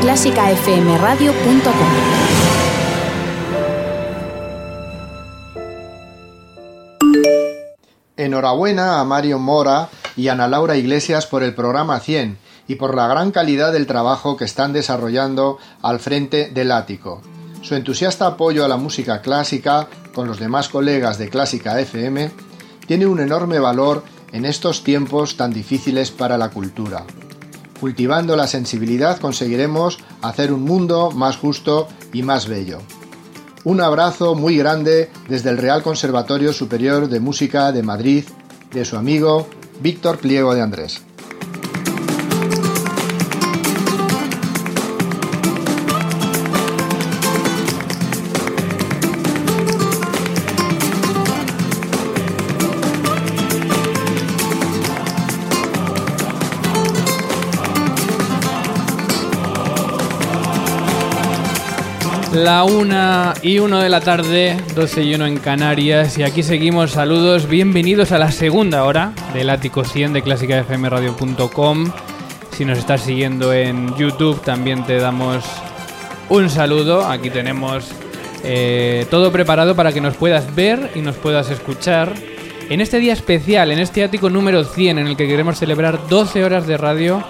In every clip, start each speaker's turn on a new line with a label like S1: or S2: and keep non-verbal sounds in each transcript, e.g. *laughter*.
S1: clásicafmradio.com
S2: Enhorabuena a Mario Mora y Ana Laura Iglesias por el programa 100 y por la gran calidad del trabajo que están desarrollando al frente del ático. Su entusiasta apoyo a la música clásica con los demás colegas de Clásica FM tiene un enorme valor en estos tiempos tan difíciles para la cultura. Cultivando la sensibilidad conseguiremos hacer un mundo más justo y más bello. Un abrazo muy grande desde el Real Conservatorio Superior de Música de Madrid, de su amigo Víctor Pliego de Andrés.
S3: La una y uno de la tarde, 12 y 1 en Canarias. Y aquí seguimos. Saludos, bienvenidos a la segunda hora del Ático 100 de clásicafmradio.com. Si nos estás siguiendo en YouTube, también te damos un saludo. Aquí tenemos eh, todo preparado para que nos puedas ver y nos puedas escuchar. En este día especial, en este ático número 100, en el que queremos celebrar 12 horas de radio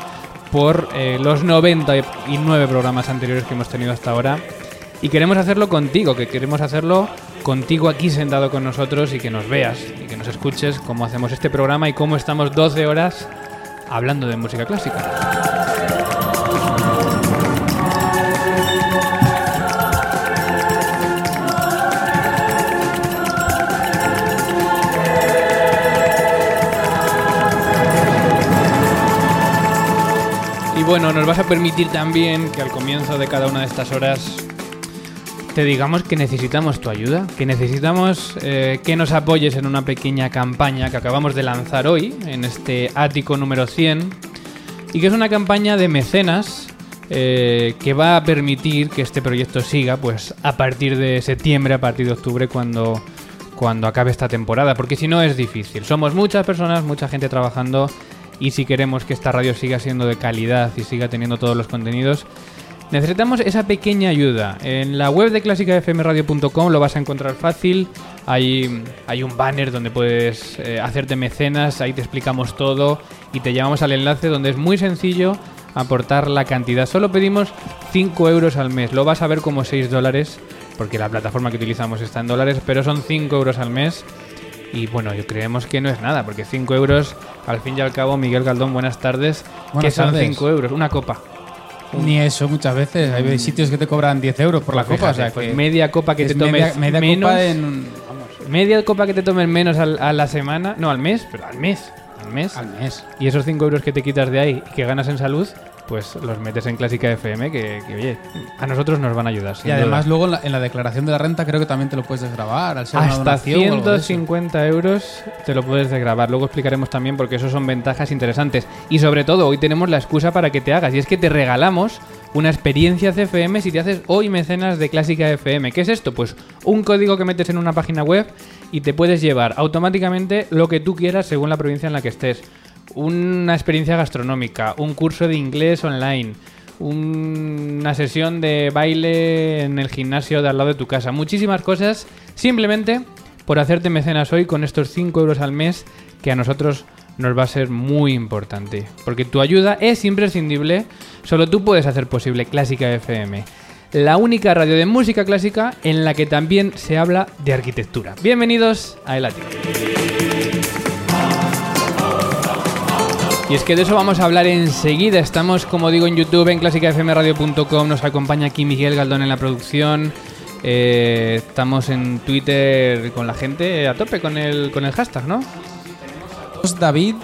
S3: por eh, los 99 programas anteriores que hemos tenido hasta ahora. Y queremos hacerlo contigo, que queremos hacerlo contigo aquí sentado con nosotros y que nos veas y que nos escuches cómo hacemos este programa y cómo estamos 12 horas hablando de música clásica. Y bueno, nos vas a permitir también que al comienzo de cada una de estas horas te digamos que necesitamos tu ayuda, que necesitamos eh, que nos apoyes en una pequeña campaña que acabamos de lanzar hoy, en este ático número 100, y que es una campaña de mecenas eh, que va a permitir que este proyecto siga pues a partir de septiembre, a partir de octubre, cuando, cuando acabe esta temporada, porque si no es difícil. Somos muchas personas, mucha gente trabajando, y si queremos que esta radio siga siendo de calidad y siga teniendo todos los contenidos, Necesitamos esa pequeña ayuda. En la web de clásicafmradio.com lo vas a encontrar fácil. Hay, hay un banner donde puedes eh, hacerte mecenas, ahí te explicamos todo y te llevamos al enlace donde es muy sencillo aportar la cantidad. Solo pedimos 5 euros al mes. Lo vas a ver como 6 dólares porque la plataforma que utilizamos está en dólares, pero son 5 euros al mes. Y bueno, yo creemos que no es nada, porque 5 euros, al fin y al cabo, Miguel Galdón, buenas tardes.
S4: Buenas
S3: que son
S4: tardes.
S3: 5 euros? Una copa.
S4: Ni eso muchas veces. Hay sitios que te cobran 10 euros por la copa. o sea,
S3: Pues
S4: que
S3: media copa que te tomes
S4: media, media
S3: menos.
S4: copa en un- vamos,
S3: Media copa que te tomes menos al- a la semana. No, al mes, pero al mes. Al mes.
S4: al mes.
S3: Y esos 5 euros que te quitas de ahí que ganas en salud, pues los metes en Clásica FM, que, que, oye, a nosotros nos van a ayudar.
S4: Y además
S3: duda.
S4: luego en la, en la declaración de la renta creo que también te lo puedes desgravar al ser una
S3: Hasta
S4: eso.
S3: 150 euros te lo puedes desgrabar. Luego explicaremos también porque eso son ventajas interesantes. Y sobre todo, hoy tenemos la excusa para que te hagas. Y es que te regalamos una experiencia CFM si te haces hoy mecenas de Clásica FM. ¿Qué es esto? Pues un código que metes en una página web y te puedes llevar automáticamente lo que tú quieras según la provincia en la que estés. Una experiencia gastronómica, un curso de inglés online, una sesión de baile en el gimnasio de al lado de tu casa. Muchísimas cosas simplemente por hacerte mecenas hoy con estos 5 euros al mes que a nosotros nos va a ser muy importante. Porque tu ayuda es imprescindible. Solo tú puedes hacer posible Clásica FM. La única radio de música clásica en la que también se habla de arquitectura. Bienvenidos a El Ático. Y es que de eso vamos a hablar enseguida. Estamos, como digo, en YouTube, en clásicafmradio.com. Nos acompaña aquí Miguel Galdón en la producción. Eh, estamos en Twitter con la gente a tope con el, con el hashtag, ¿no?
S4: David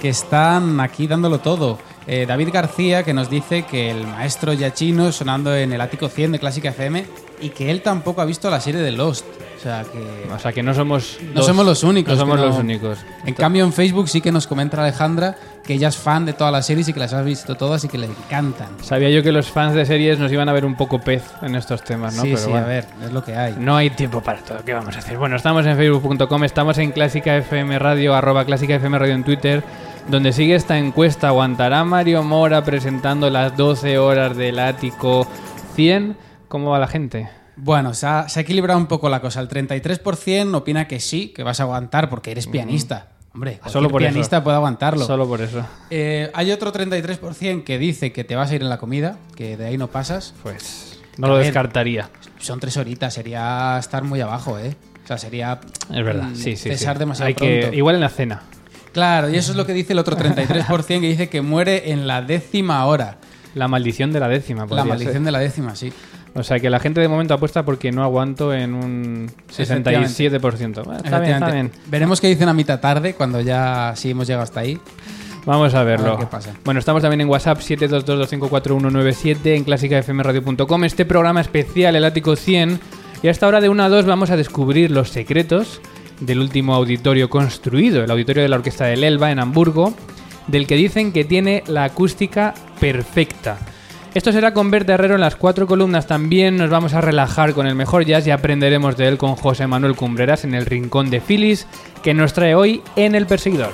S4: que están aquí dándolo todo. Eh, David García que nos dice que el maestro Yachino sonando en el ático 100 de Clásica FM y que él tampoco ha visto la serie de Lost. O sea que.
S3: O sea que no somos.
S4: No
S3: dos-
S4: somos los únicos.
S3: No somos
S4: que no-
S3: los únicos.
S4: En cambio, en Facebook sí que nos comenta Alejandra que ella es fan de todas las series y que las ha visto todas y que le encantan.
S3: Sabía yo que los fans de series nos iban a ver un poco pez en estos temas, ¿no?
S4: sí,
S3: Pero
S4: sí,
S3: bueno.
S4: a ver, es lo que hay.
S3: No hay tiempo para todo. ¿Qué vamos a hacer? Bueno, estamos en facebook.com, estamos en Clásica FM Radio, arroba Clásica FM Radio en Twitter, donde sigue esta encuesta. ¿Aguantará Mario Mora presentando las 12 horas del ático 100? ¿Cómo va la gente?
S4: Bueno, se ha, se ha equilibrado un poco la cosa. El 33% opina que sí, que vas a aguantar porque eres pianista. Hombre,
S3: Solo por
S4: pianista
S3: eso.
S4: puede aguantarlo.
S3: Solo por eso.
S4: Eh, hay otro 33% que dice que te vas a ir en la comida, que de ahí no pasas.
S3: Pues no lo
S4: ver.
S3: descartaría.
S4: Son tres horitas, sería estar muy abajo, ¿eh? O sea, sería
S3: Es verdad,
S4: mm,
S3: sí, sí.
S4: cesar
S3: sí.
S4: demasiado
S3: Hay que-
S4: pronto.
S3: Igual en la cena.
S4: Claro, y eso es lo que dice el otro 33% que dice que muere en la décima hora.
S3: La maldición de la décima.
S4: La maldición
S3: ser.
S4: de la décima, sí.
S3: O sea que la gente de momento apuesta porque no aguanto en un 67%. Bueno, está bien, está bien.
S4: Veremos qué dicen a mitad tarde, cuando ya sí hemos llegado hasta ahí.
S3: Vamos a verlo.
S4: A ver qué pasa.
S3: Bueno, estamos también en WhatsApp 722254197 en clásicafmradio.com. Este programa especial, el Ático 100. Y hasta hora de 1 a 2 vamos a descubrir los secretos del último auditorio construido, el auditorio de la Orquesta del Elba en Hamburgo, del que dicen que tiene la acústica perfecta. Esto será con Bert Herrero en las cuatro columnas. También nos vamos a relajar con el mejor jazz y aprenderemos de él con José Manuel Cumbreras en el Rincón de Phyllis, que nos trae hoy en El Perseguidor.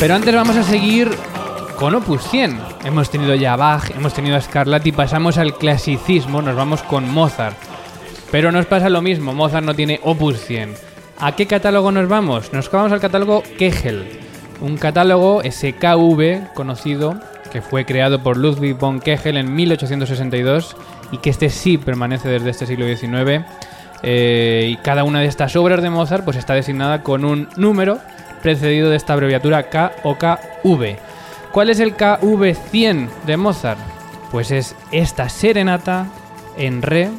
S3: Pero antes vamos a seguir con Opus 100. Hemos tenido ya Bach, hemos tenido a Scarlatti, pasamos al clasicismo, nos vamos con Mozart. Pero nos pasa lo mismo, Mozart no tiene Opus 100. ¿A qué catálogo nos vamos? Nos vamos al catálogo Kegel, un catálogo SKV conocido que fue creado por Ludwig von Kegel en 1862 y que este sí permanece desde este siglo XIX. Eh, y cada una de estas obras de Mozart pues está designada con un número precedido de esta abreviatura K o KV. ¿Cuál es el KV100 de Mozart? Pues es esta serenata en re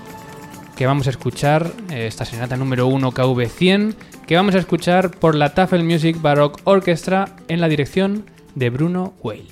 S3: que vamos a escuchar, eh, esta serenata número 1 KV100, que vamos a escuchar por la Tafel Music Baroque Orchestra en la dirección de Bruno Weil.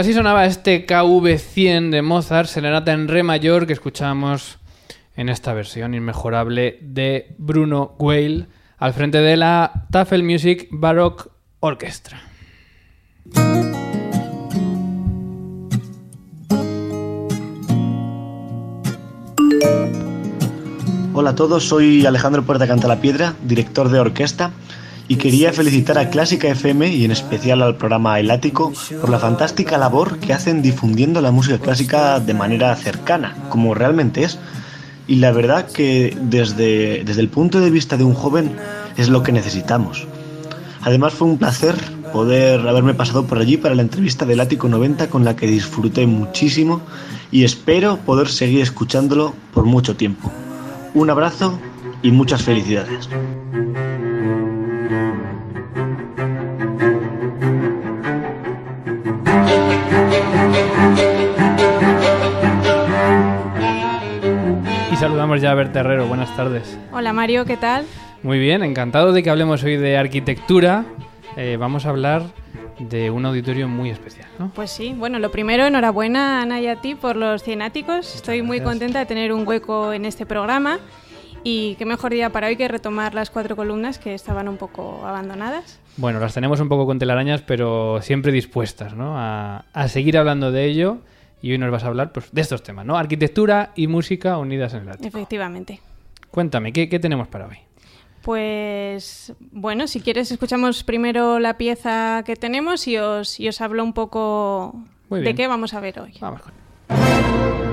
S3: Así sonaba este KV100 de Mozart, Serenata en Re mayor, que escuchamos en esta versión inmejorable de Bruno Weil al frente de la Tafel Music Baroque Orchestra.
S1: Hola a todos, soy Alejandro Puerta Canta la Piedra, director de orquesta, y quería felicitar a Clásica FM y en especial al programa El Ático por la fantástica labor que hacen difundiendo la música clásica de manera cercana, como realmente es. Y la verdad que desde, desde el punto de vista de un joven es lo que necesitamos. Además fue un placer poder haberme pasado por allí para la entrevista del Ático 90 con la que disfruté muchísimo y espero poder seguir escuchándolo por mucho tiempo. Un abrazo y muchas felicidades.
S3: Saludamos ya a Berta Herrero, buenas tardes.
S5: Hola Mario, ¿qué tal?
S3: Muy bien, encantado de que hablemos hoy de arquitectura. Eh, vamos a hablar de un auditorio muy especial, ¿no?
S5: Pues sí, bueno, lo primero, enhorabuena Ana y a ti por los cienáticos. Estoy muy
S3: gracias.
S5: contenta de tener un hueco en este programa y qué mejor día para hoy que retomar las cuatro columnas que estaban un poco abandonadas.
S3: Bueno, las tenemos un poco con telarañas, pero siempre dispuestas, ¿no? A, a seguir hablando de ello. Y hoy nos vas a hablar pues, de estos temas, ¿no? Arquitectura y música unidas en el ático.
S5: Efectivamente.
S3: Cuéntame, ¿qué, qué tenemos para hoy?
S5: Pues bueno, si quieres escuchamos primero la pieza que tenemos y os, y os hablo un poco de qué vamos a ver hoy.
S3: Vamos con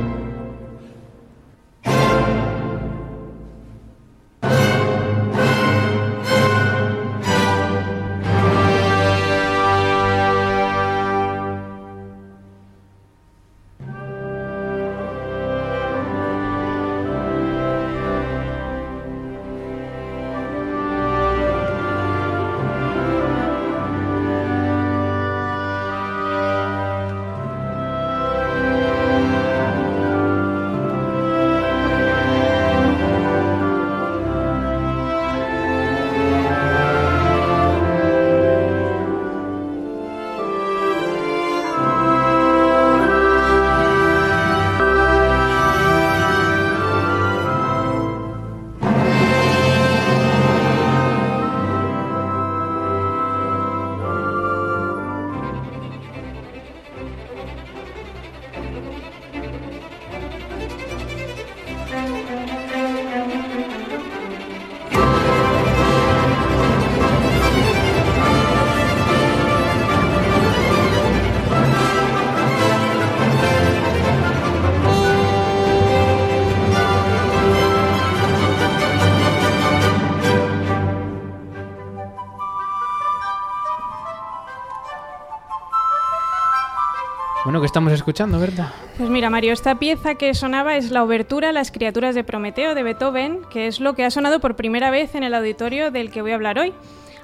S3: estamos escuchando, Berta?
S5: Pues mira, Mario, esta pieza que sonaba es la obertura Las criaturas de Prometeo de Beethoven, que es lo que ha sonado por primera vez en el auditorio del que voy a hablar hoy.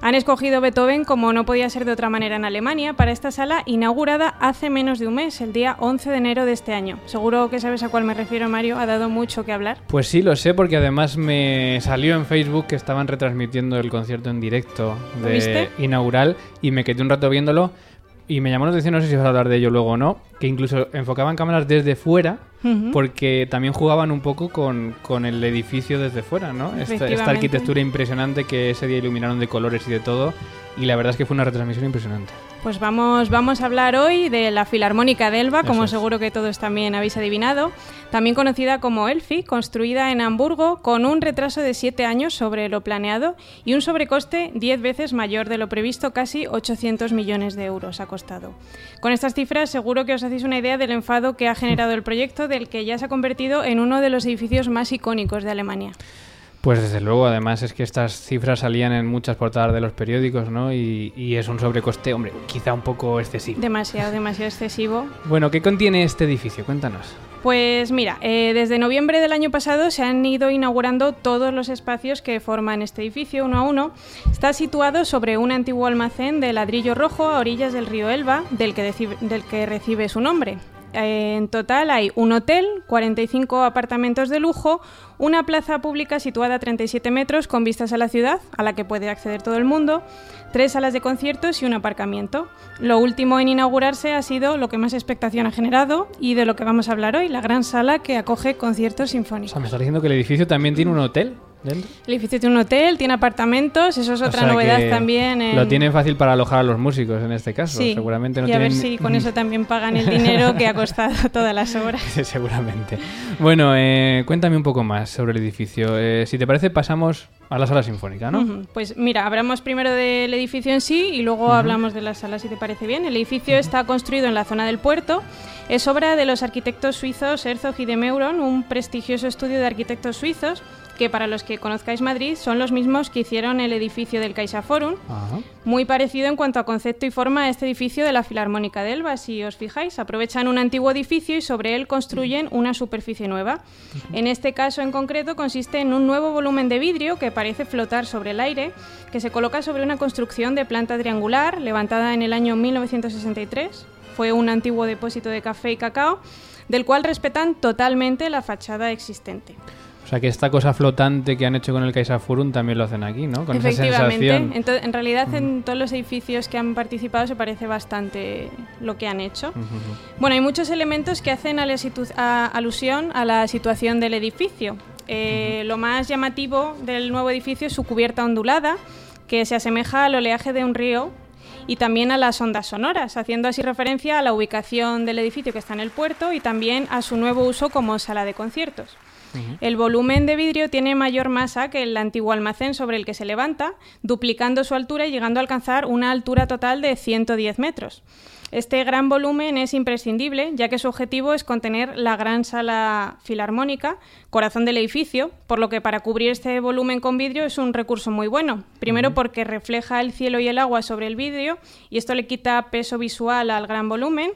S5: Han escogido Beethoven, como no podía ser de otra manera en Alemania, para esta sala inaugurada hace menos de un mes, el día 11 de enero de este año. Seguro que sabes a cuál me refiero, Mario, ha dado mucho que hablar.
S3: Pues sí, lo sé, porque además me salió en Facebook que estaban retransmitiendo el concierto en directo
S5: ¿Lo
S3: de
S5: viste?
S3: inaugural y me quedé un rato viéndolo y me llamó la atención, no sé si vas a hablar de ello luego o no, que incluso enfocaban cámaras desde fuera porque también jugaban un poco con, con el edificio desde fuera, ¿no? Esta, arquitectura impresionante que ese día iluminaron de colores y de todo y la verdad es que fue una retransmisión impresionante.
S5: Pues vamos, vamos a hablar hoy de la Filarmónica de Elba, como
S3: es.
S5: seguro que todos también habéis adivinado, también conocida como Elfi, construida en Hamburgo con un retraso de 7 años sobre lo planeado y un sobrecoste 10 veces mayor de lo previsto, casi 800 millones de euros ha costado. Con estas cifras seguro que os hacéis una idea del enfado que ha generado el proyecto, del que ya se ha convertido en uno de los edificios más icónicos de Alemania.
S3: Pues desde luego, además es que estas cifras salían en muchas portadas de los periódicos, ¿no? Y, y es un sobrecoste, hombre, quizá un poco excesivo.
S5: Demasiado, demasiado excesivo.
S3: Bueno, ¿qué contiene este edificio? Cuéntanos.
S5: Pues mira, eh, desde noviembre del año pasado se han ido inaugurando todos los espacios que forman este edificio uno a uno. Está situado sobre un antiguo almacén de ladrillo rojo a orillas del río Elba, del que, deci- del que recibe su nombre. Eh, en total hay un hotel, 45 apartamentos de lujo, una plaza pública situada a 37 metros con vistas a la ciudad, a la que puede acceder todo el mundo, tres salas de conciertos y un aparcamiento. Lo último en inaugurarse ha sido lo que más expectación ha generado y de lo que vamos a hablar hoy, la gran sala que acoge conciertos
S3: O
S5: sinfónicos.
S3: sea, me estás diciendo que el edificio también tiene un hotel dentro.
S5: El edificio tiene un hotel, tiene apartamentos, eso es
S3: O
S5: otra
S3: sea
S5: novedad también. en-
S3: Lo tienen fácil para alojar a los músicos en este caso.
S5: Sí,
S3: Seguramente no
S5: y a ver
S3: tienen...
S5: si con eso también pagan el dinero que ha costado *laughs* todas las obras. *laughs*
S3: Seguramente. Bueno, eh, cuéntame un poco más sobre el edificio. Eh, si te parece, pasamos a la sala sinfónica, ¿no?
S5: Ujú. Pues mira, hablamos primero del edificio en sí y luego hablamos de la sala, si te parece bien. El edificio está construido en la zona del puerto. Es obra de los arquitectos suizos Herzog y de Meuron, un prestigioso estudio de arquitectos suizos que para los que conozcáis Madrid son los mismos que hicieron el edificio del CaixaForum.
S3: Ajá.
S5: Muy parecido en cuanto a concepto y forma a este edificio de la Filarmónica de Elba, si os fijáis. Aprovechan un antiguo edificio y sobre él construyen una superficie nueva. En este caso en concreto consiste en un nuevo volumen de vidrio que parece flotar sobre el aire, que se coloca sobre una construcción de planta triangular levantada en el año 1963. Fue un antiguo depósito de café y cacao, del cual respetan totalmente la fachada existente.
S3: O sea que esta cosa flotante que han hecho con el CaixaForum también lo hacen aquí, ¿no? Con esa
S5: Efectivamente.
S3: sensación.
S5: Ento- en realidad, en todos los edificios que han participado se parece bastante lo que han hecho. Bueno, hay muchos elementos que hacen a la situ- a- alusión a la situación del edificio. Eh, Lo más llamativo del nuevo edificio es su cubierta ondulada, que se asemeja al oleaje de un río y también a las ondas sonoras, haciendo así referencia a la ubicación del edificio que está en el puerto y también a su nuevo uso como sala de conciertos. El volumen de vidrio tiene mayor masa que el antiguo almacén sobre el que se levanta, duplicando su altura y llegando a alcanzar una altura total de 110 metros. Este gran volumen es imprescindible, ya que su objetivo es contener la gran sala filarmónica, corazón del edificio, por lo que para cubrir este volumen con vidrio es un recurso muy bueno. Primero porque refleja el cielo y el agua sobre el vidrio y esto le quita peso visual al gran volumen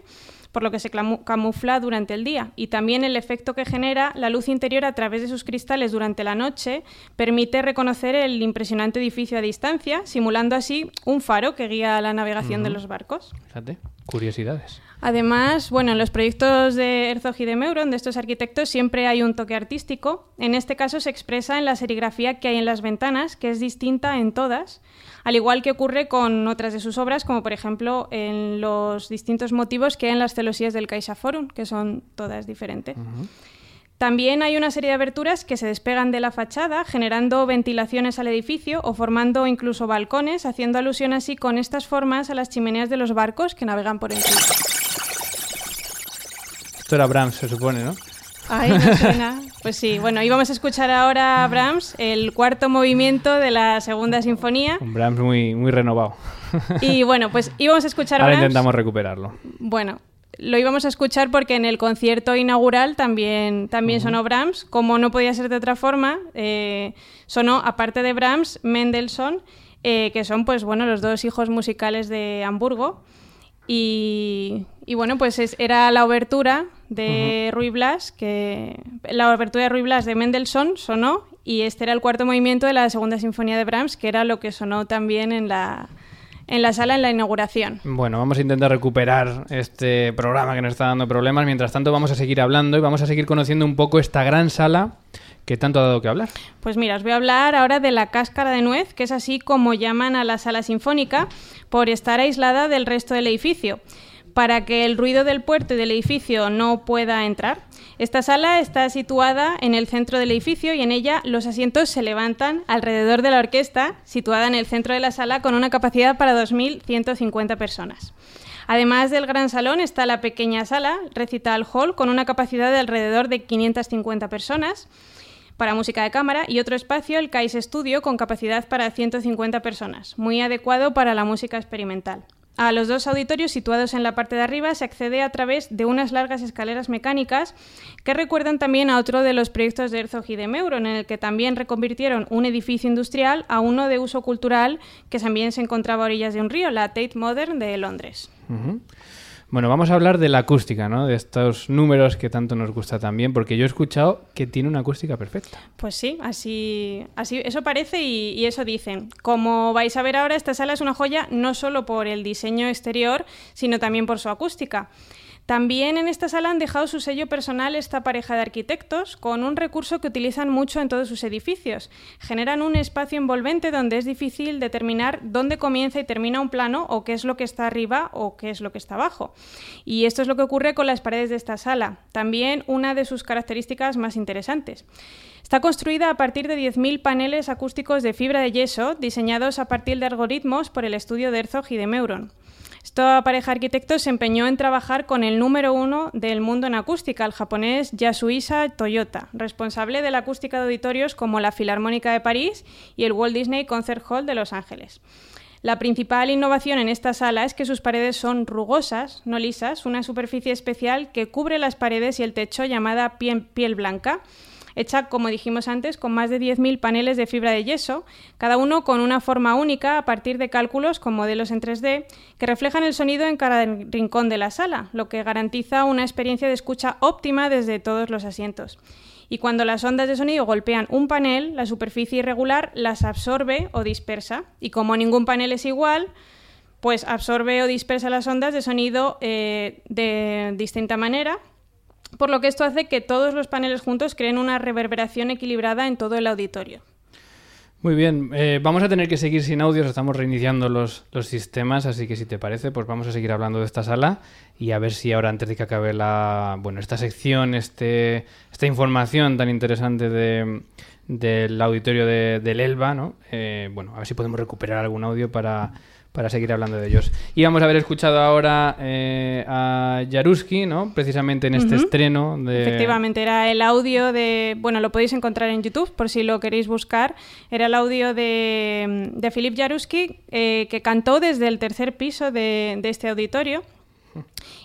S5: por lo que se camufla durante el día. Y también el efecto que genera la luz interior a través de sus cristales durante la noche permite reconocer el impresionante edificio a distancia, simulando así un faro que guía la navegación de los barcos.
S3: Fíjate, curiosidades.
S5: Además, bueno, en los proyectos de Herzog y de Meuron, de estos arquitectos, siempre hay un toque artístico. En este caso se expresa en la serigrafía que hay en las ventanas, que es distinta en todas, al igual que ocurre con otras de sus obras, como por ejemplo en los distintos motivos que hay en las celosías del CaixaForum, que son todas diferentes. También hay una serie de aberturas que se despegan de la fachada, generando ventilaciones al edificio o formando incluso balcones, haciendo alusión así con estas formas a las chimeneas de los barcos que navegan por encima.
S3: Esto era Brahms, se supone, ¿no?
S5: Ay, no suena. Pues sí, bueno, íbamos a escuchar ahora a Brahms, el cuarto movimiento de la segunda sinfonía.
S3: Un Brahms muy, muy renovado.
S5: Y bueno, pues íbamos a escuchar a
S3: Ahora intentamos recuperarlo.
S5: Bueno, lo íbamos a escuchar porque en el concierto inaugural también, también sonó Brahms. Como no podía ser de otra forma, eh, sonó, aparte de Brahms, Mendelssohn, eh, que son pues bueno los dos hijos musicales de Hamburgo. Y, y bueno, pues es- era la obertura de Ruy Blas, que la obertura de Ruy Blas de Mendelssohn sonó y este era el cuarto movimiento de la segunda sinfonía de Brahms, que era lo que sonó también en la, en la sala en la inauguración.
S3: Bueno, vamos a intentar recuperar este programa que nos está dando problemas. Mientras tanto, vamos a seguir hablando y vamos a seguir conociendo un poco esta gran sala que tanto ha dado que hablar.
S5: Pues mira, os voy a hablar ahora de la cáscara de nuez, que es así como llaman a la sala sinfónica, por estar aislada del resto del edificio, para que el ruido del puerto y del edificio no pueda entrar. Esta sala está situada en el centro del edificio y en ella los asientos se levantan alrededor de la orquesta, situada en el centro de la sala con una capacidad para 2.150 personas. Además del gran salón está la pequeña sala, Recital Hall, con una capacidad de alrededor de 550 personas para música de cámara y otro espacio, el Kais Studio, con capacidad para 150 personas, muy adecuado para la música experimental. A los dos auditorios situados en la parte de arriba se accede a través de unas largas escaleras mecánicas que recuerdan también a otro de los proyectos de Herzog y de Meuron, en el que también reconvirtieron un edificio industrial a uno de uso cultural que también se encontraba a orillas de un río, la Tate Modern de Londres.
S3: Bueno, vamos a hablar de la acústica, ¿no? De estos números que tanto nos gusta también, porque yo he escuchado que tiene una acústica perfecta.
S5: Pues sí, así, así eso parece y, y eso dicen. Como vais a ver ahora, esta sala es una joya no solo por el diseño exterior, sino también por su acústica. También en esta sala han dejado su sello personal esta pareja de arquitectos con un recurso que utilizan mucho en todos sus edificios. Generan un espacio envolvente donde es difícil determinar dónde comienza y termina un plano o qué es lo que está arriba o qué es lo que está abajo. Y esto es lo que ocurre con las paredes de esta sala. También una de sus características más interesantes. Está construida a partir de 10.000 paneles acústicos de fibra de yeso diseñados a partir de algoritmos por el estudio de Herzog y de Meuron. Esta pareja de arquitectos se empeñó en trabajar con el número uno del mundo en acústica, el japonés Yasuisa Toyota, responsable de la acústica de auditorios como la Filarmónica de París y el Walt Disney Concert Hall de Los Ángeles. La principal innovación en esta sala es que sus paredes son rugosas, no lisas, una superficie especial que cubre las paredes y el techo llamada piel, blanca, hecha, como dijimos antes, con más de 10.000 paneles de fibra de yeso, cada uno con una forma única a partir de cálculos con modelos en 3D que reflejan el sonido en cada rincón de la sala, lo que garantiza una experiencia de escucha óptima desde todos los asientos. Y cuando las ondas de sonido golpean un panel, la superficie irregular las absorbe o dispersa. Y como ningún panel es igual, pues absorbe o dispersa las ondas de sonido eh, de distinta manera por lo que esto hace que todos los paneles juntos creen una reverberación equilibrada en todo el auditorio.
S3: Muy bien, eh, vamos a tener que seguir sin audios, estamos reiniciando los, sistemas, así que si te parece, pues vamos a seguir hablando de esta sala y a ver si ahora antes de que acabe la, bueno, esta sección, este, esta información tan interesante de, del auditorio de, del Elba, ¿no? Eh, bueno, a ver si podemos recuperar algún audio para para seguir hablando de ellos. Y vamos a haber escuchado ahora eh, a Jaruski, ¿no? Precisamente en este estreno de...
S5: Efectivamente, era el audio de... Bueno, lo podéis encontrar en YouTube por si lo queréis buscar. Era el audio de, de Philip Jaruski eh, que cantó desde el tercer piso de, de este auditorio.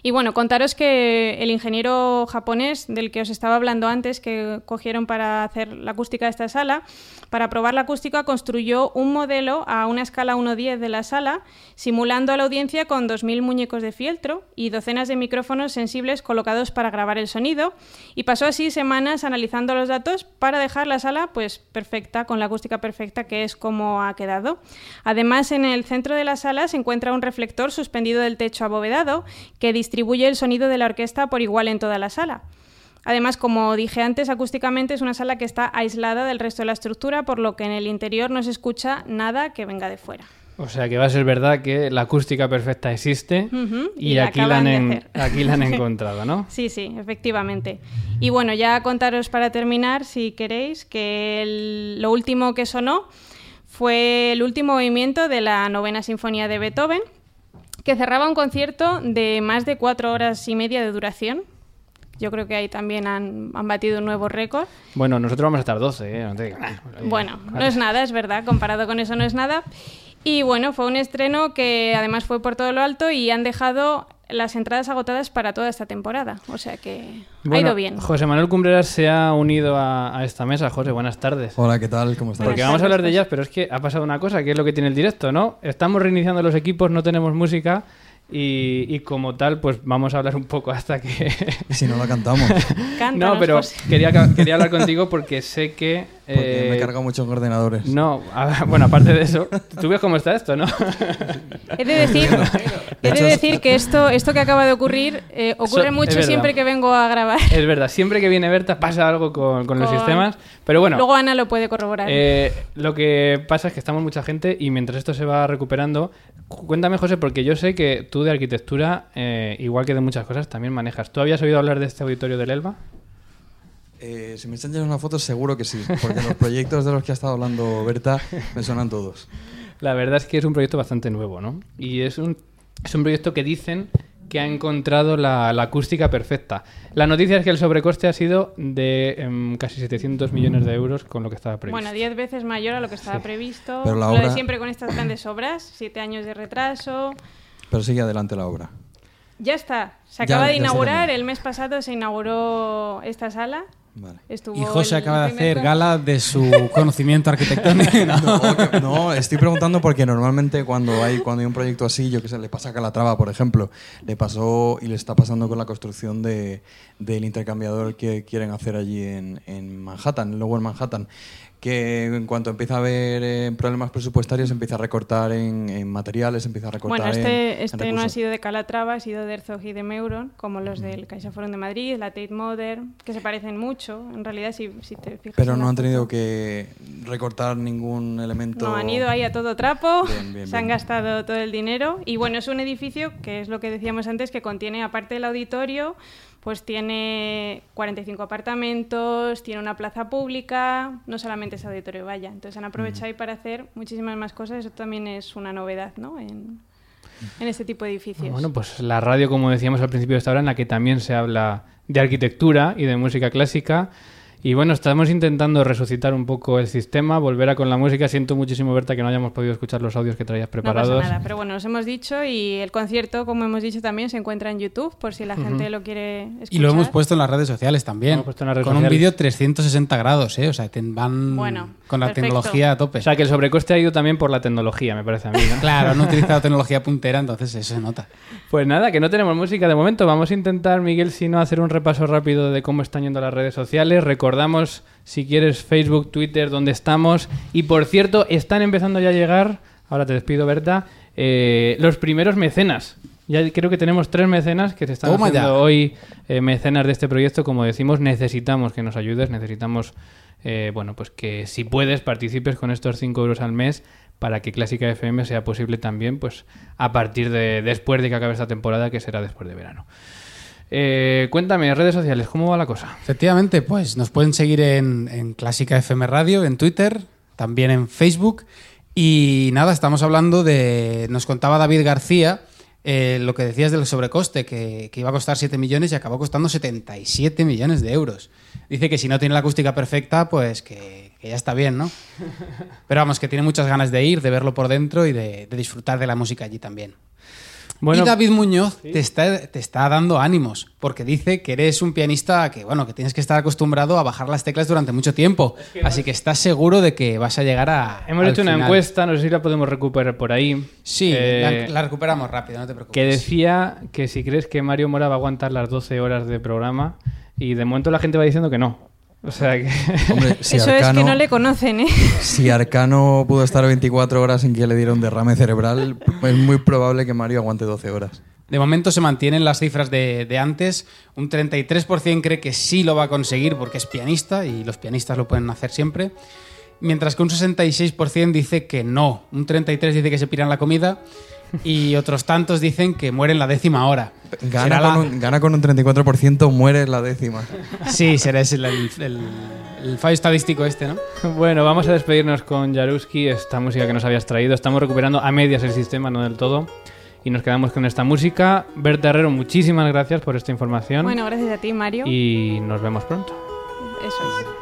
S5: Y bueno, contaros que el ingeniero japonés del que os estaba hablando antes, que cogieron para hacer la acústica de esta sala, para probar la acústica construyó un modelo a una escala 1.10 de la sala, simulando a la audiencia con 2.000 muñecos de fieltro y docenas de micrófonos sensibles colocados para grabar el sonido, y pasó así semanas analizando los datos para dejar la sala pues perfecta, con la acústica perfecta, que es como ha quedado. Además, en el centro de la sala se encuentra un reflector suspendido del techo abovedado que distribuye el sonido de la orquesta por igual en toda la sala. Además, como dije antes, acústicamente es una sala que está aislada del resto de la estructura, por lo que en el interior no se escucha nada que venga de fuera.
S3: O sea que va a ser verdad que la acústica perfecta existe y, *laughs* aquí, la han aquí la han encontrado, ¿no?
S5: sí, sí, efectivamente. Y bueno, ya contaros para terminar, si queréis, que lo último que sonó fue el último movimiento de la novena sinfonía de Beethoven, que cerraba un concierto de más de cuatro horas y media de duración. Yo creo que ahí también han, batido un nuevo récord.
S3: Bueno, nosotros vamos a estar 12, ¿eh?
S5: Bueno, no es nada, es verdad, comparado con eso no es nada. Y bueno, fue un estreno que además fue por todo lo alto y han dejado las entradas agotadas para toda esta temporada. O sea que ha ido bien.
S3: José Manuel Cumbreras se ha unido a, esta mesa. José, buenas tardes.
S6: Hola, ¿qué tal? ¿Cómo estás?
S3: Porque vamos a hablar de jazz, pero es que ha pasado una cosa, que es lo que tiene el directo, ¿no? Estamos reiniciando los equipos, no tenemos música y, como tal, pues vamos a hablar un poco hasta que... *laughs*
S6: si no la cantamos. *laughs*
S3: no, pero quería, *laughs* quería hablar contigo porque sé que...
S6: Porque me he eh, cargado muchos ordenadores.
S3: No, bueno, aparte de eso, tú ves cómo está esto, ¿no?
S5: he de decir, he de decir que esto, esto que acaba de ocurrir eh, ocurre mucho siempre que vengo a grabar.
S3: Es verdad, siempre que viene Berta pasa algo con, con, los sistemas, pero bueno...
S5: Luego Ana lo puede corroborar.
S3: Eh, lo que pasa es que estamos mucha gente y mientras esto se va recuperando, cuéntame José, porque yo sé que tú de arquitectura, eh, igual que de muchas cosas, también manejas. ¿Tú habías oído hablar de este auditorio del Elba?
S6: Eh, si me enseñas una foto, seguro que sí, porque los proyectos de los que ha estado hablando Berta me suenan todos.
S3: La verdad es que es un proyecto bastante nuevo, ¿no? Y es un, es un proyecto que dicen que ha encontrado la, acústica perfecta. La noticia es que el sobrecoste ha sido de em, casi 700 millones de euros con lo que estaba previsto.
S5: Bueno, 10 veces mayor a lo que estaba previsto. Pero la obra... Lo de siempre con estas grandes obras, 7 años de retraso.
S6: Pero sigue adelante la obra.
S5: Ya está. Se acaba de inaugurar. El mes pasado se inauguró esta sala
S4: y José acaba de hacer gala de su *laughs* conocimiento arquitectónico. *laughs*
S6: No, estoy preguntando porque normalmente cuando hay, cuando hay un proyecto así, yo que sé, le pasa a Calatrava, por ejemplo, le pasó y le está pasando con la construcción de, del intercambiador que quieren hacer allí en, en Manhattan, luego en Manhattan que en cuanto empieza a haber eh, problemas presupuestarios empieza a recortar en, en materiales, empieza a recortar
S5: Bueno,
S6: en-
S5: este,
S6: en
S5: este no ha sido de Calatrava, ha sido de Herzog y de Meuron, como los del CaixaForum de Madrid, la Tate Modern, que se parecen mucho. En realidad, si, si te fijas.
S6: Pero no han tenido que recortar ningún elemento.
S5: No, han ido ahí a todo trapo,
S6: Bien, bien,
S5: se han
S6: bien.
S5: gastado todo el dinero. Y bueno, es un edificio que es lo que decíamos antes, que contiene, aparte del auditorio, pues tiene 45 apartamentos, tiene una plaza pública, no solamente es auditorio, vaya. Entonces han aprovechado ahí para hacer muchísimas más cosas. Eso también es una novedad, ¿no? En, en este tipo de edificios.
S3: Bueno, pues la radio, como decíamos al principio de esta hora, en la que también se habla de arquitectura y de música clásica. Y bueno, estamos intentando resucitar un poco el sistema, volver a con la música. Siento muchísimo, Berta, que no hayamos podido escuchar los audios que traías
S5: No
S3: preparados.
S5: pasa nada, pero bueno, os hemos dicho y el concierto, como hemos dicho, también se encuentra en YouTube por si la gente lo quiere escuchar.
S4: Y lo hemos puesto en las redes sociales también.
S3: Lo hemos puesto en las redes
S4: con un vídeo 360 grados, ¿eh? O sea, te van
S5: Bueno,
S4: con la
S5: perfecto.
S4: tecnología a tope.
S3: O sea, que el sobrecoste ha ido también por la tecnología, me parece a mí. ¿no? *laughs*
S4: Claro, han utilizado tecnología puntera, entonces eso se nota.
S3: Pues nada, que no tenemos música de momento. Vamos a intentar, Miguel, si no, hacer un repaso rápido de cómo están yendo las redes sociales. Recordamos, si quieres, Facebook, Twitter, donde estamos. Y por cierto, están empezando ya a llegar, ahora te despido, Berta, eh, los primeros mecenas. Ya creo que tenemos tres mecenas que se están
S4: Toma
S3: haciendo hoy eh, mecenas de este proyecto. Como decimos, necesitamos que nos ayudes, necesitamos, eh, bueno, pues que si puedes participes con estos 5 euros al mes para que Clásica FM sea posible también, pues a partir de después de que acabe esta temporada, que será después de verano. Eh, cuéntame, redes sociales, ¿cómo va la cosa?
S4: Efectivamente, pues nos pueden seguir en, en Clásica FM Radio, en Twitter, también en Facebook. Y nada, estamos hablando de. Nos contaba David García eh, lo que decías del sobrecoste, que, que iba a costar 7 millones y acabó costando 77 millones de euros. Dice que si no tiene la acústica perfecta, pues que, que ya está bien, ¿no? *laughs* Pero vamos, que tiene muchas ganas de ir, de verlo por dentro y de, de disfrutar de la música allí también.
S3: Bueno,
S4: y David Muñoz te, está, te está dando ánimos, porque dice que eres un pianista que, bueno, que tienes que estar acostumbrado a bajar las teclas durante mucho tiempo. Así que estás seguro de que vas a llegar a.
S3: hemos
S4: al
S3: hecho una encuesta, no sé si la podemos recuperar por ahí.
S4: Sí,
S3: Eh,
S4: la, la recuperamos rápido, no te preocupes.
S3: que decía que si crees que Mario Mora va a aguantar las 12 horas de programa y de momento la gente va diciendo que no. O sea que... *laughs*
S6: Hombre, si
S5: Eso
S6: Arcano,
S5: es que no le conocen, ¿eh?
S6: si Arcano pudo estar 24 horas sin que le diera un derrame cerebral, es muy probable que Mario aguante 12 horas.
S4: De momento se mantienen las cifras de, de antes. Un 33% cree que sí lo va a conseguir porque es pianista y los pianistas lo pueden hacer siempre. Mientras que un 66% dice que no. Un 33% dice que se piran la comida y otros tantos dicen que mueren la décima hora.
S6: Gana
S4: Será la-
S6: con, un, gana con un 34%, muere en la décima.
S4: Sí, será ese el, el- el- el fallo estadístico este, ¿no?
S3: Bueno, vamos a despedirnos con Jaruski, esta música que nos habías traído. Estamos recuperando a medias el sistema, no del todo. Y nos quedamos con esta música. Berta Herrero, muchísimas gracias por esta información.
S5: Bueno, gracias a ti, Mario.
S3: y nos vemos pronto.
S5: Eso es.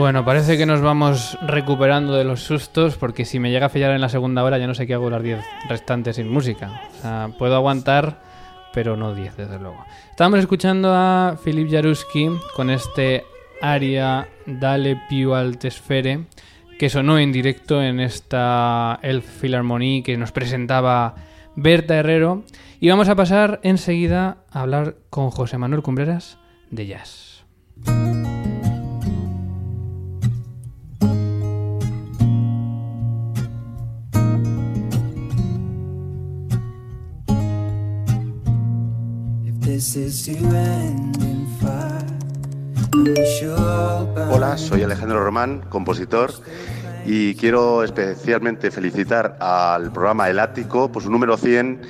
S3: Bueno, parece que nos vamos recuperando de los sustos porque si me llega a fallar en la segunda hora ya no sé qué hago las 10 restantes sin música. O puedo aguantar, pero no 10 desde luego. Estábamos escuchando a Filip Jaruski con este aria Dale più al tesfere que sonó en directo en esta Elf Philharmonie que nos presentaba Berta Herrero y vamos a pasar enseguida a hablar con José Manuel Cumbreras de jazz.
S7: Hola, soy Alejandro Román, compositor, y quiero especialmente felicitar al programa El Ático por su número 100,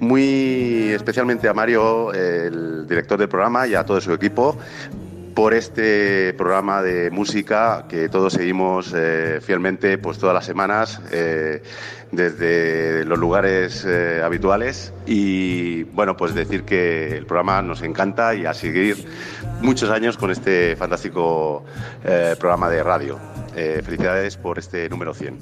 S7: muy especialmente a Mario, el director del programa, y a todo su equipo por este programa de música que todos seguimos eh, fielmente pues todas las semanas eh, desde los lugares eh, habituales y bueno pues decir que el programa nos encanta y a seguir muchos años con este fantástico programa de radio. Felicidades por este número 100.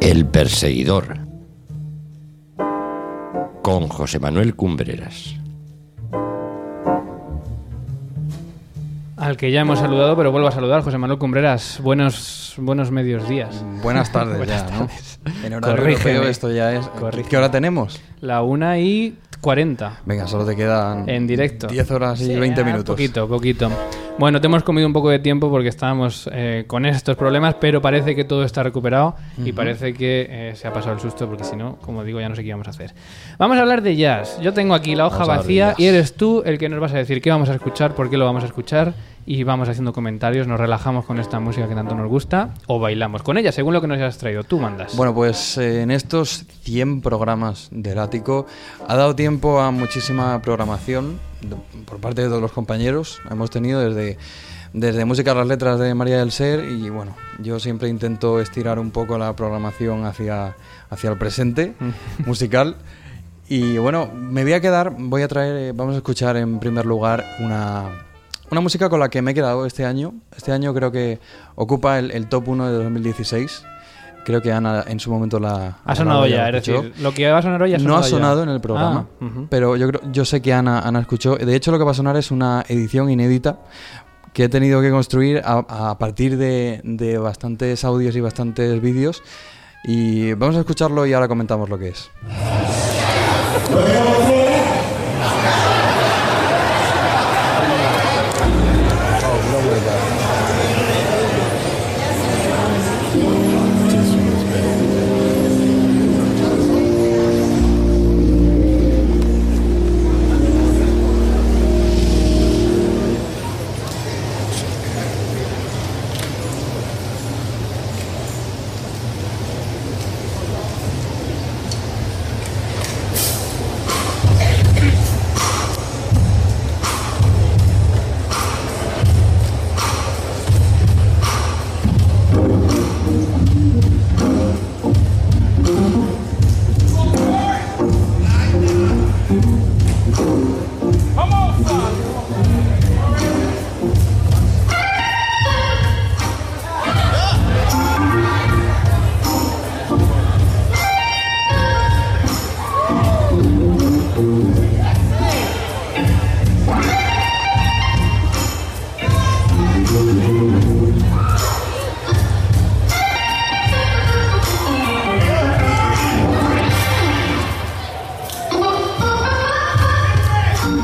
S8: El perseguidor. Con José Manuel Cumbreras.
S3: Al que ya hemos saludado, pero vuelvo a saludar, José Manuel Cumbreras. Buenos, buenos medios días.
S6: Buenas *laughs* tardes
S3: Buenas
S6: ya, ¿no?
S3: tardes.
S6: En horario
S3: Corrígeme.
S6: europeo esto ya es...
S3: Corrígeme.
S6: ¿Qué hora tenemos?
S3: La una y 40.
S6: Venga, solo te quedan...
S3: En directo.
S6: 10 horas y
S3: Sí,
S6: 20
S3: ah,
S6: minutos.
S3: Poquito, poquito. Bueno, te hemos comido un poco de tiempo porque estábamos eh, con estos problemas, pero parece que todo está recuperado y
S6: Ujú.
S3: parece que eh, se ha pasado el susto porque si no, como digo, ya no sé qué íbamos a hacer. Vamos a hablar de jazz. Yo tengo aquí la hoja vacía y eres tú el que nos vas a decir qué vamos a escuchar, por qué lo vamos a escuchar y vamos haciendo comentarios, nos relajamos con esta música que tanto nos gusta o bailamos con ella, según lo que nos hayas traído. Tú mandas.
S6: Bueno, pues eh, en estos 100 programas del ático ha dado tiempo a muchísima programación por parte de todos los compañeros. Hemos tenido desde, desde música a las letras de María del Ser y bueno, yo siempre intento estirar un poco la programación hacia, hacia el presente *laughs* musical. Y bueno, me voy a quedar, voy a traer, eh, vamos a escuchar en primer lugar una, una música con la que me he quedado este año. Este año creo que ocupa el, el top 1 de 2016. Creo que Ana en su momento la...
S3: ha sonado ya, es decir, lo que va a sonar hoy ha
S6: No
S3: sonado
S6: ha
S3: ya.
S6: sonado en el programa,
S3: Ah,
S6: pero yo creo, yo sé que Ana, Ana escuchó. De hecho, lo que va a sonar es una edición inédita que he tenido que construir a, a partir de, de bastantes audios y bastantes vídeos. Y vamos a escucharlo y ahora comentamos lo que es.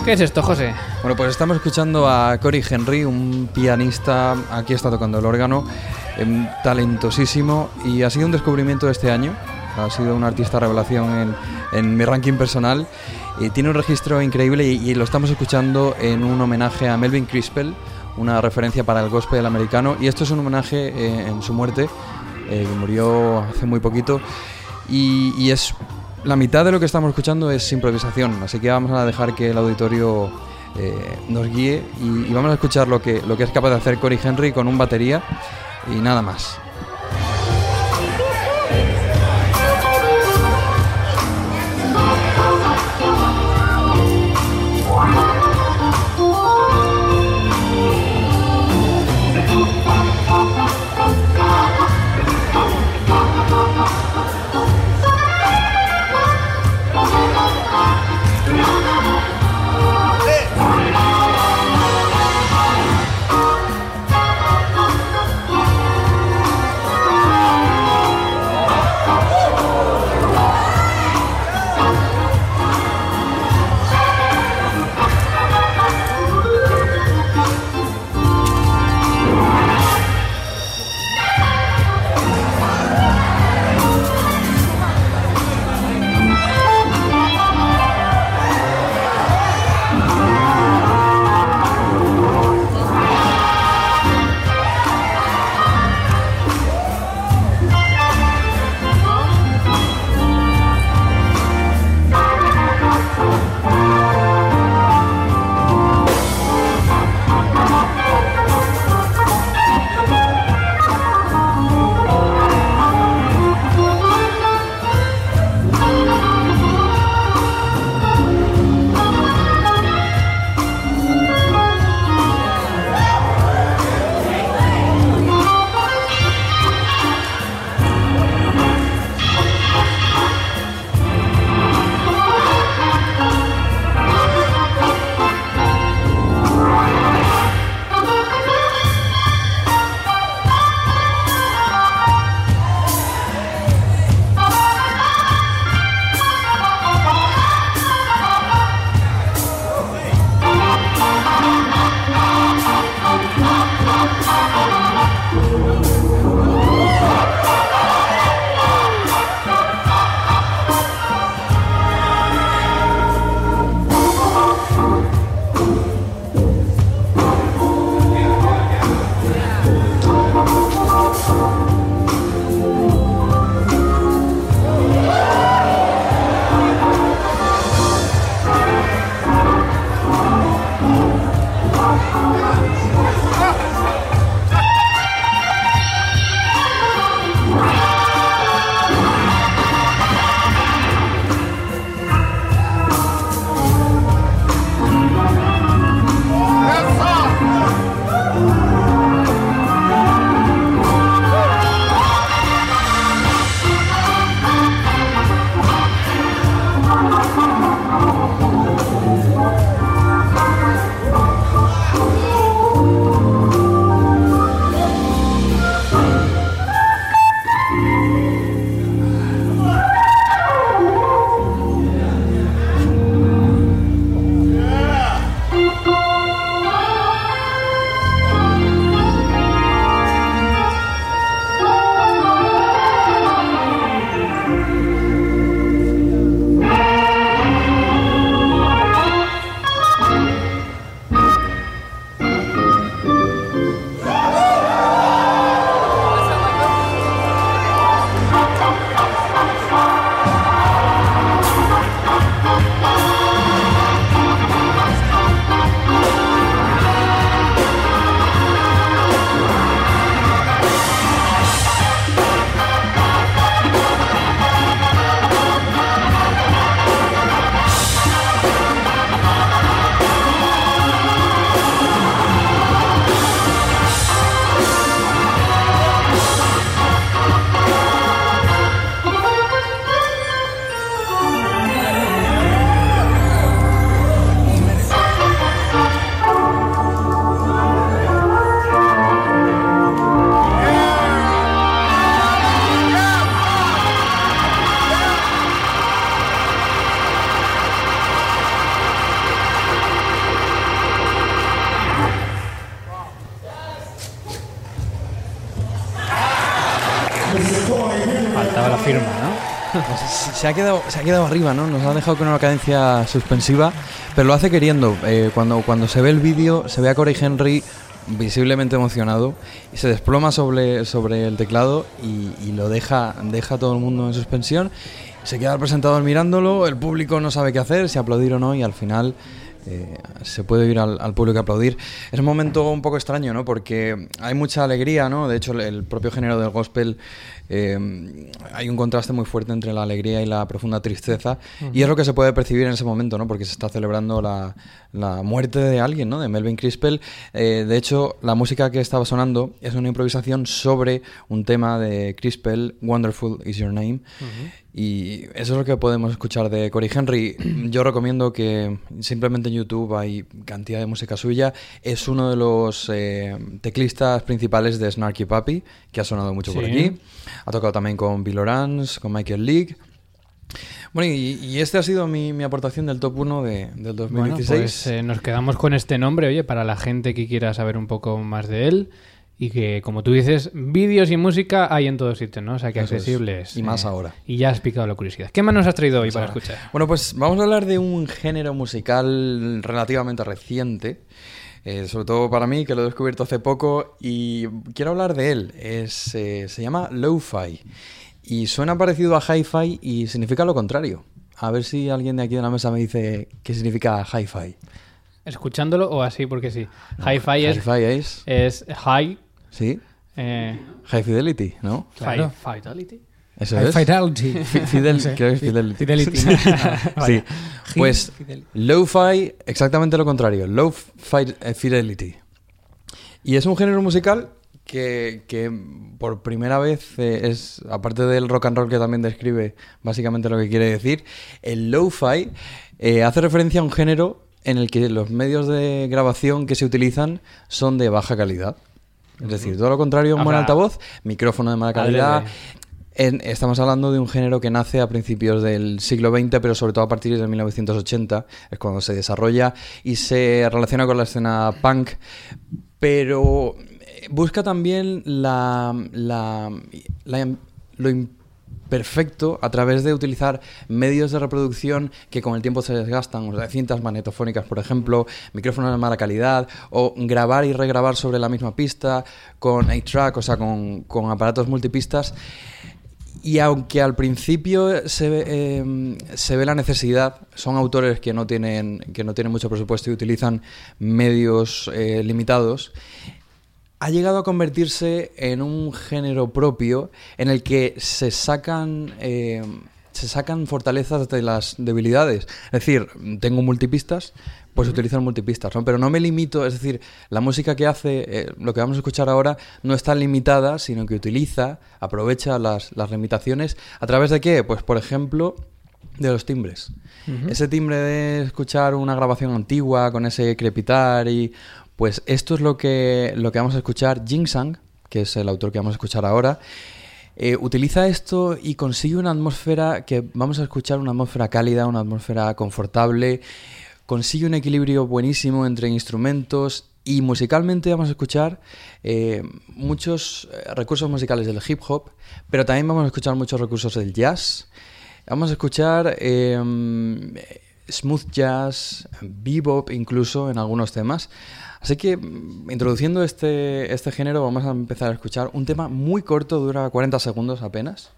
S3: ¿Qué es esto, José?
S6: Bueno, pues estamos escuchando a Cory Henry, un pianista, aquí está tocando el órgano, em, talentosísimo y ha sido un descubrimiento de este año. Ha sido un artista revelación en, en mi ranking personal tiene un registro increíble y, y lo estamos escuchando en un homenaje a Melvin Crispell, una referencia para el gospel americano y esto es un homenaje eh, en su muerte, eh, murió hace muy poquito y es la mitad de lo que estamos escuchando es improvisación, así que vamos a dejar que el auditorio eh, nos guíe y, vamos a escuchar lo que, lo que es capaz de hacer Cory Henry con un batería y nada más. Se ha, quedado, se ha quedado arriba, ¿no? Nos ha dejado con una cadencia suspensiva, pero lo hace queriendo. Eh, cuando, cuando se ve el vídeo, se ve a Corey Henry visiblemente emocionado y se desploma sobre, sobre el teclado y, lo deja, deja todo el mundo en suspensión. Se queda el presentador mirándolo, el público no sabe qué hacer, si aplaudir o no, y al final eh, se puede ir al, al público a aplaudir. Es un momento un poco extraño, ¿no? Porque hay mucha alegría, ¿no? De hecho, el, el propio género del gospel eh, hay un contraste muy fuerte entre la alegría y la profunda tristeza, y es lo que se puede percibir en ese momento, ¿no? Porque se está celebrando la, la muerte de alguien, ¿no? De Melvin Crispell. Eh, de hecho, la música que estaba sonando es una improvisación sobre un tema de Crispell, Wonderful is Your Name. Y eso es lo que podemos escuchar de Cory Henry. *clears throat* Yo recomiendo que simplemente en YouTube hay cantidad de música suya. Es uno de los eh, teclistas principales de Snarky Puppy, que ha sonado mucho por aquí. Ha tocado también con Bill Orange, con Michael League. Bueno, y, y este ha sido mi, mi aportación del top 1 de, del 2016.
S3: Bueno, pues eh, nos quedamos con este nombre, oye, para la gente que quiera saber un poco más de él. Y que, como tú dices, vídeos y música hay en todos sitios, ¿no? O sea, que
S6: Eso es.
S3: accesibles.
S6: Y más ahora.
S3: Y ya has picado la curiosidad. ¿Qué más nos has traído hoy para
S6: ahora.
S3: escuchar?
S6: Bueno, pues vamos a hablar de un género musical relativamente reciente, eh, sobre todo para mí, que lo he descubierto hace poco, y quiero hablar de él. Es, eh, se llama lo-fi, y suena parecido a hi-fi y significa lo contrario. A ver si alguien de aquí de la mesa me dice qué significa hi-fi.
S3: ¿Escuchándolo o así? Porque sí. Hi-fi es,
S6: Hi-fi es,
S3: es high.
S6: Sí,
S3: Eh,
S6: high fidelity, ¿no?
S4: Claro.
S3: fi- Fidelity.
S6: Eso
S4: High
S6: es.
S4: Fidelity.
S6: Fi- Fidel, *laughs*
S4: No sé.
S6: creo que es Fidelity.
S4: Fidelity. *laughs*
S6: sí. Pues
S4: Fidelity.
S6: lo-fi, exactamente lo contrario, low fi- eh, fidelity. Y es un género musical que, que por primera vez eh, es, aparte del rock and roll que también describe básicamente lo que quiere decir, el lo-fi eh, hace referencia a un género en el que los medios de grabación que se utilizan son de baja calidad. Es decir, todo lo contrario, un buen altavoz, micrófono de mala calidad, en- estamos hablando de un género que nace a principios del siglo XX, pero sobre todo a partir de 1980, es cuando se desarrolla y se relaciona con la escena punk, pero eh, busca también la, la- la- lo imperfecto a través de utilizar medios de reproducción que con el tiempo se desgastan, o sea, cintas magnetofónicas, por ejemplo, micrófonos de mala calidad, o grabar y regrabar sobre la misma pista con 8-track, o sea, con, con aparatos multipistas. Y aunque al principio se ve, eh, se ve la necesidad, son autores que no tienen, que no tienen mucho presupuesto y utilizan medios eh, limitados, ha llegado a convertirse en un género propio en el que se sacan, eh, se sacan fortalezas de las debilidades. Es decir, tengo multipistas, pues utilizo multipistas, ¿no? Pero no me limito, es decir, la música que hace, eh, lo que vamos a escuchar ahora, no está limitada, sino que utiliza, aprovecha las, las limitaciones. ¿A través de qué? Pues, por ejemplo, de los timbres. Ese timbre de escuchar una grabación antigua con ese crepitar y pues esto es lo que lo que vamos a escuchar Jing Sang, que es el autor que vamos a escuchar ahora. eh, utiliza esto y consigue una atmósfera que vamos a escuchar una atmósfera cálida, una atmósfera confortable, consigue un equilibrio buenísimo entre instrumentos y musicalmente vamos a escuchar eh, muchos eh, recursos musicales del hip hop, pero también vamos a escuchar muchos recursos del jazz. Vamos a escuchar smooth jazz, bebop incluso en algunos temas. Así que mm, introduciendo este, este género vamos a empezar a escuchar un tema muy corto, dura 40 segundos apenas.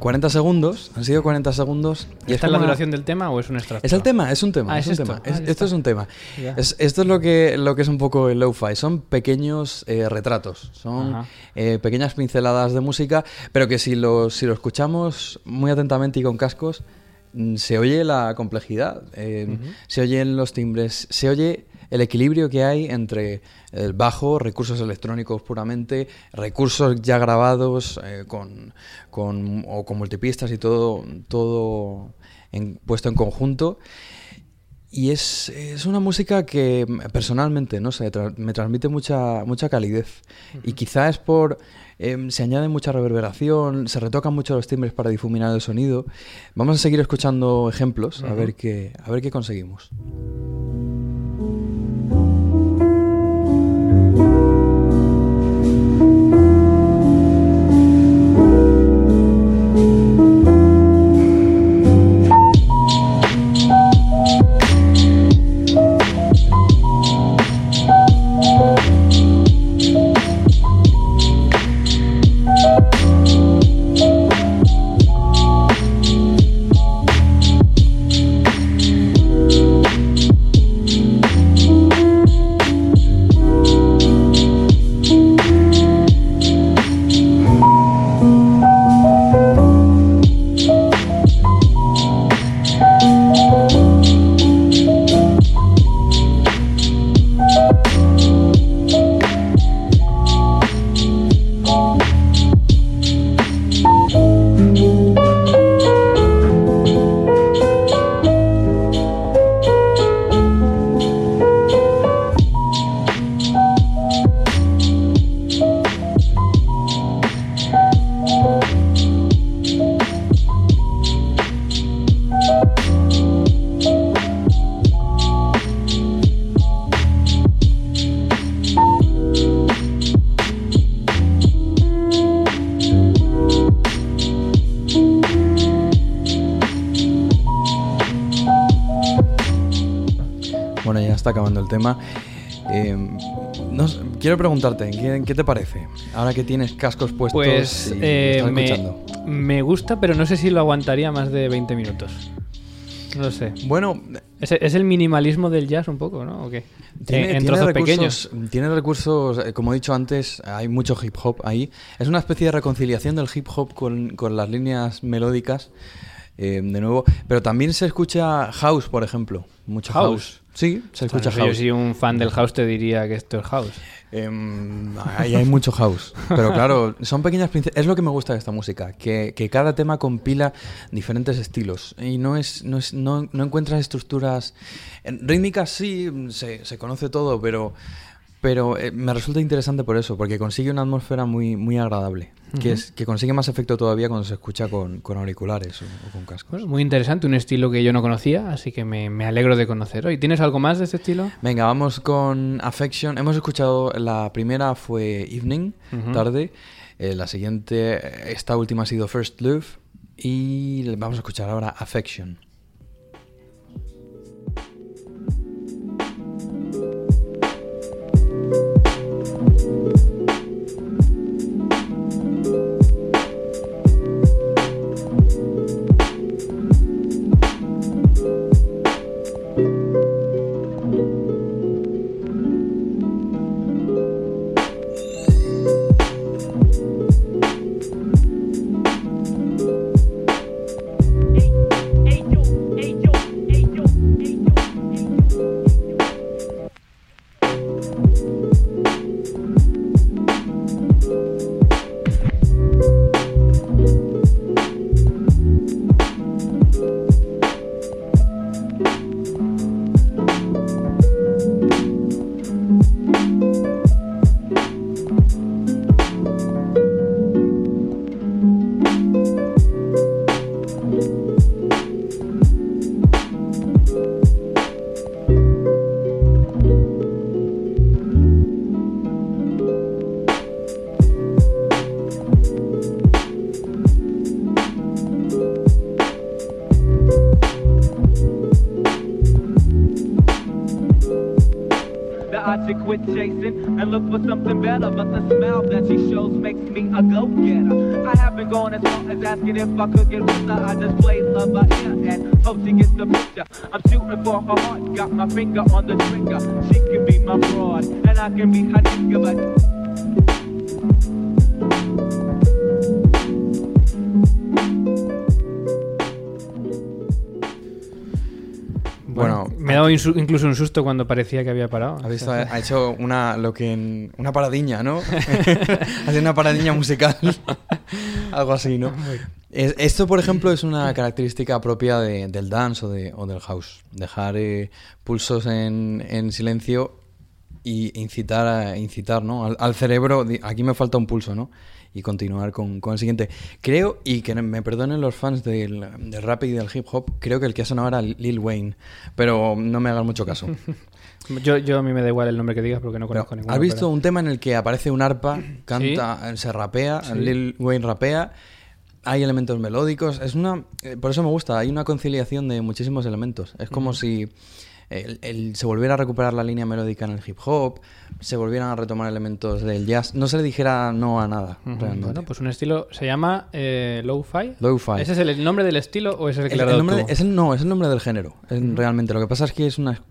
S6: 40 segundos, han sido 40 segundos. Y
S3: ¿Esta es la
S6: una-
S3: duración del tema o es un extracto?
S6: Es el tema, es un tema.
S3: Ah,
S6: es
S3: es
S6: un
S3: esto.
S6: tema.
S3: Ah,
S6: Es- esto es un tema. Es- esto es lo que, lo que es un poco el lo-fi. Son pequeños eh, retratos. Son eh, pequeñas pinceladas de música, pero que si lo, si lo escuchamos muy atentamente y con cascos, mm, se oye la complejidad, eh, se oyen los timbres, se oye el equilibrio que hay entre el bajo, recursos electrónicos puramente, recursos ya grabados eh, con, con- o con multipistas y todo, todo en- puesto en conjunto. Y es, es una música que personalmente, no sé, tra- me transmite mucha, mucha calidez. Y quizá es por... em, se añade mucha reverberación, se retocan mucho los timbres para difuminar el sonido. Vamos a seguir escuchando ejemplos, a, ver qué, a ver qué conseguimos. Preguntarte, ¿qué, qué te parece? Ahora que tienes cascos puestos
S3: Pues
S6: y
S3: eh, me,
S6: escuchando.
S3: me gusta, pero no sé si lo aguantaría más de 20 minutos. No lo sé.
S6: Bueno,
S3: Es, es el minimalismo del jazz un poco, ¿no? ¿O qué?
S6: Tiene,
S3: en
S6: tiene
S3: trozos
S6: recursos,
S3: pequeños.
S6: tiene recursos, eh, como he dicho antes, hay mucho hip hop ahí. Es una especie de reconciliación del hip hop con, con las líneas melódicas, eh, de nuevo. Pero también se escucha house, por ejemplo. Mucho house.
S3: House.
S6: Sí, se escucha
S3: sé, Yo
S6: house.
S3: si un fan del house te diría que esto es house.
S6: Em, ahí hay mucho house. Pero claro, son pequeñas Es lo que me gusta de esta música, que, que cada tema compila diferentes estilos. Y no es, no es, no, no encuentras estructuras. En rítmicas sí, se, se conoce todo, pero. Pero eh, me resulta interesante por eso, porque consigue una atmósfera muy, muy agradable. que, es, que consigue más efecto todavía cuando se escucha con, con auriculares o, o con cascos.
S3: Bueno, muy interesante, un estilo que yo no conocía, así que me, me alegro de conocer hoy. ¿Tienes algo más de este estilo?
S6: Venga, vamos con Affection. Hemos escuchado, la primera fue Evening, tarde. Eh, la siguiente, esta última ha sido First Love. Y vamos a escuchar ahora Affection.
S9: If I could get with her. I just play love by ear and hope she gets the picture. I'm shooting for her heart, got my finger on the trigger. She can be my broad, and I can be her nigga, but
S6: Bueno,
S3: me he dado incluso un susto cuando parecía que había parado.
S6: Ha, visto, ha hecho una lo que en- una paradiña, ¿no? *laughs* *laughs* Hace una paradiña musical. *laughs* *laughs* Algo así, ¿no? Es- esto, por ejemplo, es una característica propia de- del dance o, de- o del house. Dejar eh, pulsos en, en silencio y incitar, a- incitar ¿no? al, al cerebro. Aquí me falta un pulso, ¿no? Y continuar con, con el siguiente. Creo, y que me perdonen los fans del, del rap y del hip hop, creo que el que ha sonado era Lil Wayne. Pero no me hagan mucho caso. *laughs*
S3: Yo, yo a mí me da igual el nombre que digas porque no
S6: Pero,
S3: conozco ninguno.
S6: ¿Has visto
S3: pero-
S6: un tema en el que aparece un arpa, canta, se rapea,
S3: Sí.
S6: Lil Wayne rapea, hay elementos melódicos? Es una, eh, por eso me gusta, hay una conciliación de muchísimos elementos. Es como si el- el- se volviera a recuperar la línea melódica en el hip hop, se volvieran a retomar elementos del jazz, no se le dijera no a nada. Realmente.
S3: Bueno, pues un estilo se llama eh, Lo-Fi.
S6: Lo-fi.
S3: ¿Ese es el nombre del estilo o es el que
S6: El- nombre de- es no, es el nombre del género, es- realmente. Lo que pasa es que es una...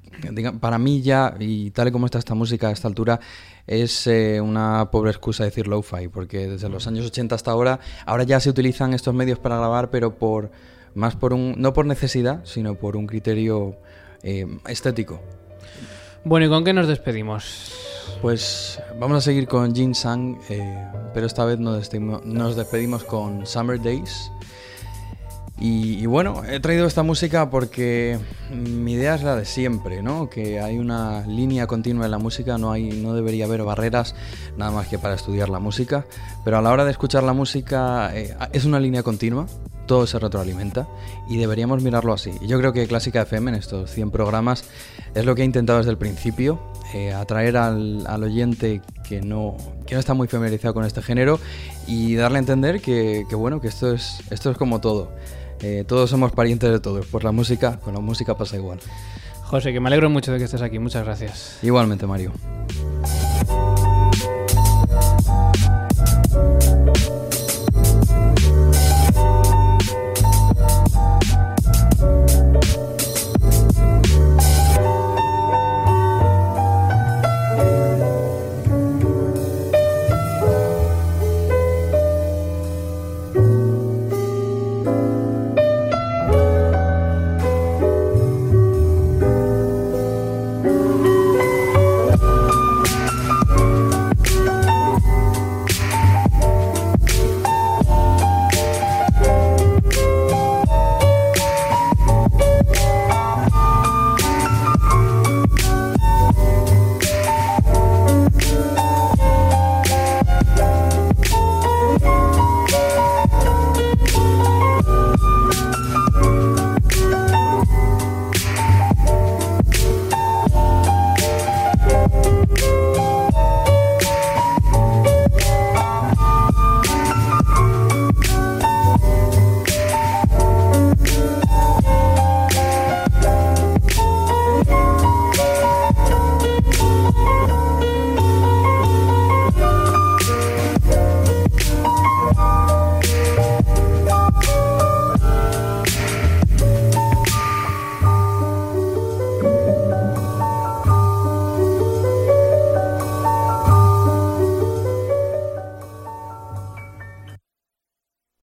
S6: para mí ya, y tal y como está esta música a esta altura, es eh, una pobre excusa decir lo-fi, porque desde los años 80 hasta ahora, ahora ya se utilizan estos medios para grabar, pero por más por un... no por necesidad, sino por un criterio eh, estético.
S3: Bueno, ¿y con qué nos despedimos?
S6: Pues vamos a seguir con Jin Sang, eh, pero esta vez nos despedimos, nos despedimos con Summer Days. Y, y bueno, he traído esta música porque mi idea es la de siempre, ¿no? Que hay una línea continua en la música, no, hay, no debería haber barreras nada más que para estudiar la música, pero a la hora de escuchar la música eh, es una línea continua, todo se retroalimenta y deberíamos mirarlo así. Y yo creo que Clásica FM en estos 100 programas es lo que he intentado desde el principio, eh, atraer al, al oyente que no, que no está muy familiarizado con este género y darle a entender que, que bueno, que esto es, esto es como todo. Eh, todos somos parientes de todos, pues la música, con la música pasa igual.
S3: José, que me alegro mucho de que estés aquí. Muchas gracias.
S6: Igualmente, Mario.